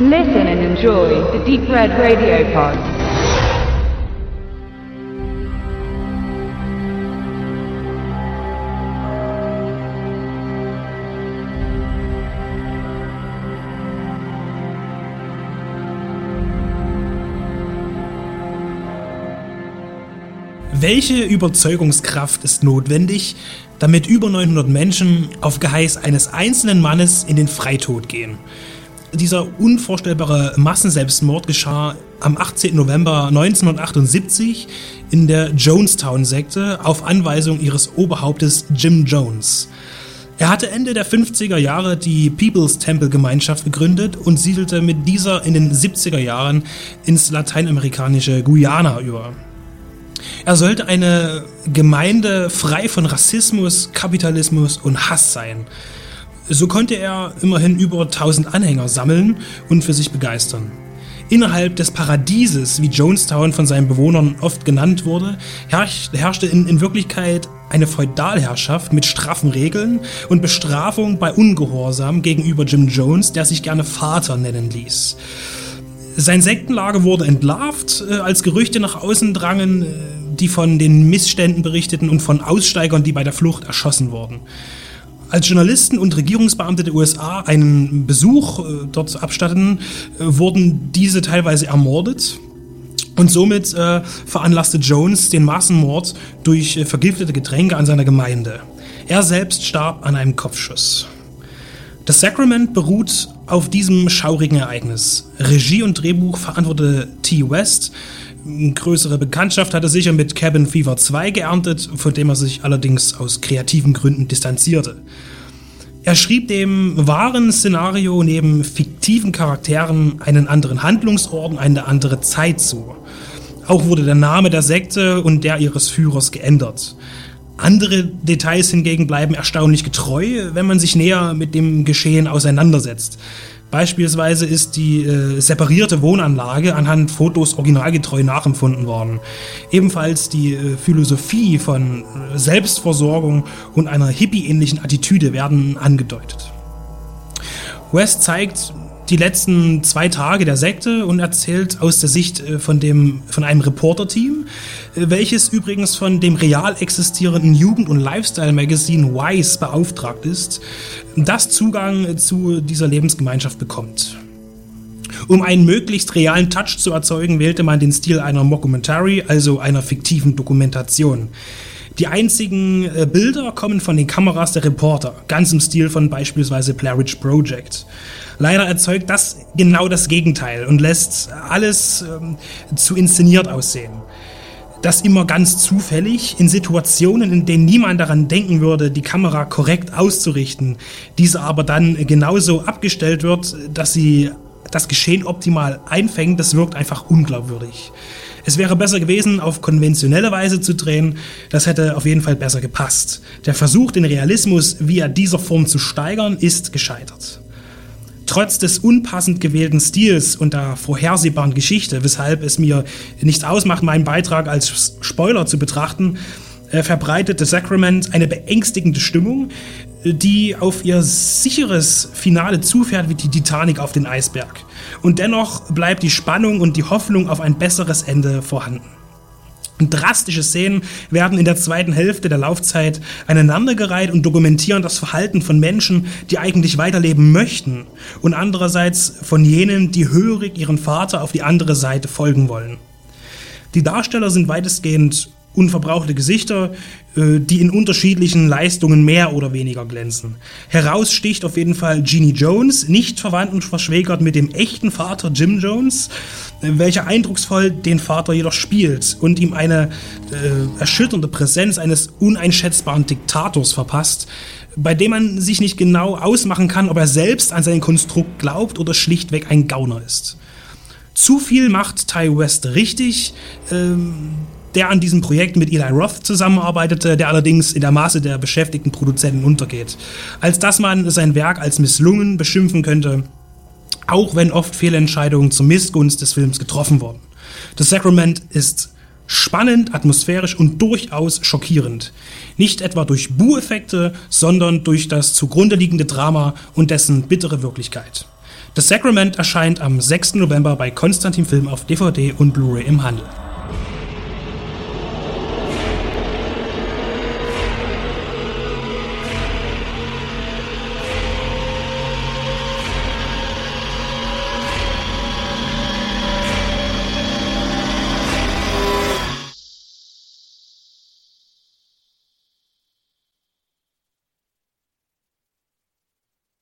Listen and enjoy the Deep Red Radio Pod. Welche Überzeugungskraft ist notwendig, damit über 900 Menschen auf Geheiß eines einzelnen Mannes in den Freitod gehen? Dieser unvorstellbare Massenselbstmord geschah am 18. November 1978 in der Jonestown-Sekte auf Anweisung ihres Oberhauptes Jim Jones. Er hatte Ende der 50er Jahre die People's Temple Gemeinschaft gegründet und siedelte mit dieser in den 70er Jahren ins lateinamerikanische Guyana über. Er sollte eine Gemeinde frei von Rassismus, Kapitalismus und Hass sein. So konnte er immerhin über 1000 Anhänger sammeln und für sich begeistern. Innerhalb des Paradieses, wie Jonestown von seinen Bewohnern oft genannt wurde, herrschte in, in Wirklichkeit eine Feudalherrschaft mit straffen Regeln und Bestrafung bei Ungehorsam gegenüber Jim Jones, der sich gerne Vater nennen ließ. Sein Sektenlager wurde entlarvt, äh, als Gerüchte nach außen drangen, äh, die von den Missständen berichteten und von Aussteigern, die bei der Flucht erschossen wurden. Als Journalisten und Regierungsbeamte der USA einen Besuch äh, dort abstatteten, äh, wurden diese teilweise ermordet. Und somit äh, veranlasste Jones den Massenmord durch äh, vergiftete Getränke an seiner Gemeinde. Er selbst starb an einem Kopfschuss. Das Sacrament beruht auf diesem schaurigen Ereignis. Regie und Drehbuch verantwortete T. West, größere Bekanntschaft hat er sicher mit Cabin Fever 2 geerntet, von dem er sich allerdings aus kreativen Gründen distanzierte. Er schrieb dem wahren Szenario neben fiktiven Charakteren einen anderen Handlungsort und eine andere Zeit zu. Auch wurde der Name der Sekte und der ihres Führers geändert. Andere Details hingegen bleiben erstaunlich getreu, wenn man sich näher mit dem Geschehen auseinandersetzt. Beispielsweise ist die äh, separierte Wohnanlage anhand Fotos originalgetreu nachempfunden worden. Ebenfalls die äh, Philosophie von äh, Selbstversorgung und einer hippie-ähnlichen Attitüde werden angedeutet. West zeigt die letzten zwei Tage der Sekte und erzählt aus der Sicht äh, von, dem, von einem Reporter-Team, äh, welches übrigens von dem real existierenden Jugend- und Lifestyle-Magazin Wise beauftragt ist, das Zugang zu dieser Lebensgemeinschaft bekommt. Um einen möglichst realen Touch zu erzeugen, wählte man den Stil einer Mockumentary, also einer fiktiven Dokumentation. Die einzigen äh, Bilder kommen von den Kameras der Reporter, ganz im Stil von beispielsweise Blair Witch Project. Leider erzeugt das genau das Gegenteil und lässt alles ähm, zu inszeniert aussehen. Das immer ganz zufällig in Situationen, in denen niemand daran denken würde, die Kamera korrekt auszurichten, diese aber dann genauso abgestellt wird, dass sie das Geschehen optimal einfängt, das wirkt einfach unglaubwürdig. Es wäre besser gewesen, auf konventionelle Weise zu drehen. Das hätte auf jeden Fall besser gepasst. Der Versuch, den Realismus via dieser Form zu steigern, ist gescheitert. Trotz des unpassend gewählten Stils und der vorhersehbaren Geschichte, weshalb es mir nichts ausmacht, meinen Beitrag als Spoiler zu betrachten, äh, verbreitet The Sacrament eine beängstigende Stimmung, die auf ihr sicheres Finale zufährt wie die Titanic auf den Eisberg. Und dennoch bleibt die Spannung und die Hoffnung auf ein besseres Ende vorhanden. Drastische Szenen werden in der zweiten Hälfte der Laufzeit aneinandergereiht und dokumentieren das Verhalten von Menschen, die eigentlich weiterleben möchten und andererseits von jenen, die hörig ihren Vater auf die andere Seite folgen wollen. Die Darsteller sind weitestgehend unverbrauchte Gesichter, äh, die in unterschiedlichen Leistungen mehr oder weniger glänzen. Heraussticht auf jeden Fall Jeannie Jones, nicht verwandt und verschwägert mit dem echten Vater Jim Jones, äh, welcher eindrucksvoll den Vater jedoch spielt und ihm eine äh, erschütternde Präsenz eines uneinschätzbaren Diktators verpasst, bei dem man sich nicht genau ausmachen kann, ob er selbst an sein Konstrukt glaubt oder schlichtweg ein Gauner ist. Zu viel macht Ty West richtig. Ähm, der an diesem Projekt mit Eli Roth zusammenarbeitete, der allerdings in der Maße der beschäftigten Produzenten untergeht. Als dass man sein Werk als misslungen beschimpfen könnte, auch wenn oft Fehlentscheidungen zur Missgunst des Films getroffen wurden. Das Sacrament ist spannend, atmosphärisch und durchaus schockierend. Nicht etwa durch Bu-Effekte, sondern durch das zugrunde liegende Drama und dessen bittere Wirklichkeit. The Sacrament erscheint am 6. November bei Konstantin Film auf DVD und Blu-ray im Handel.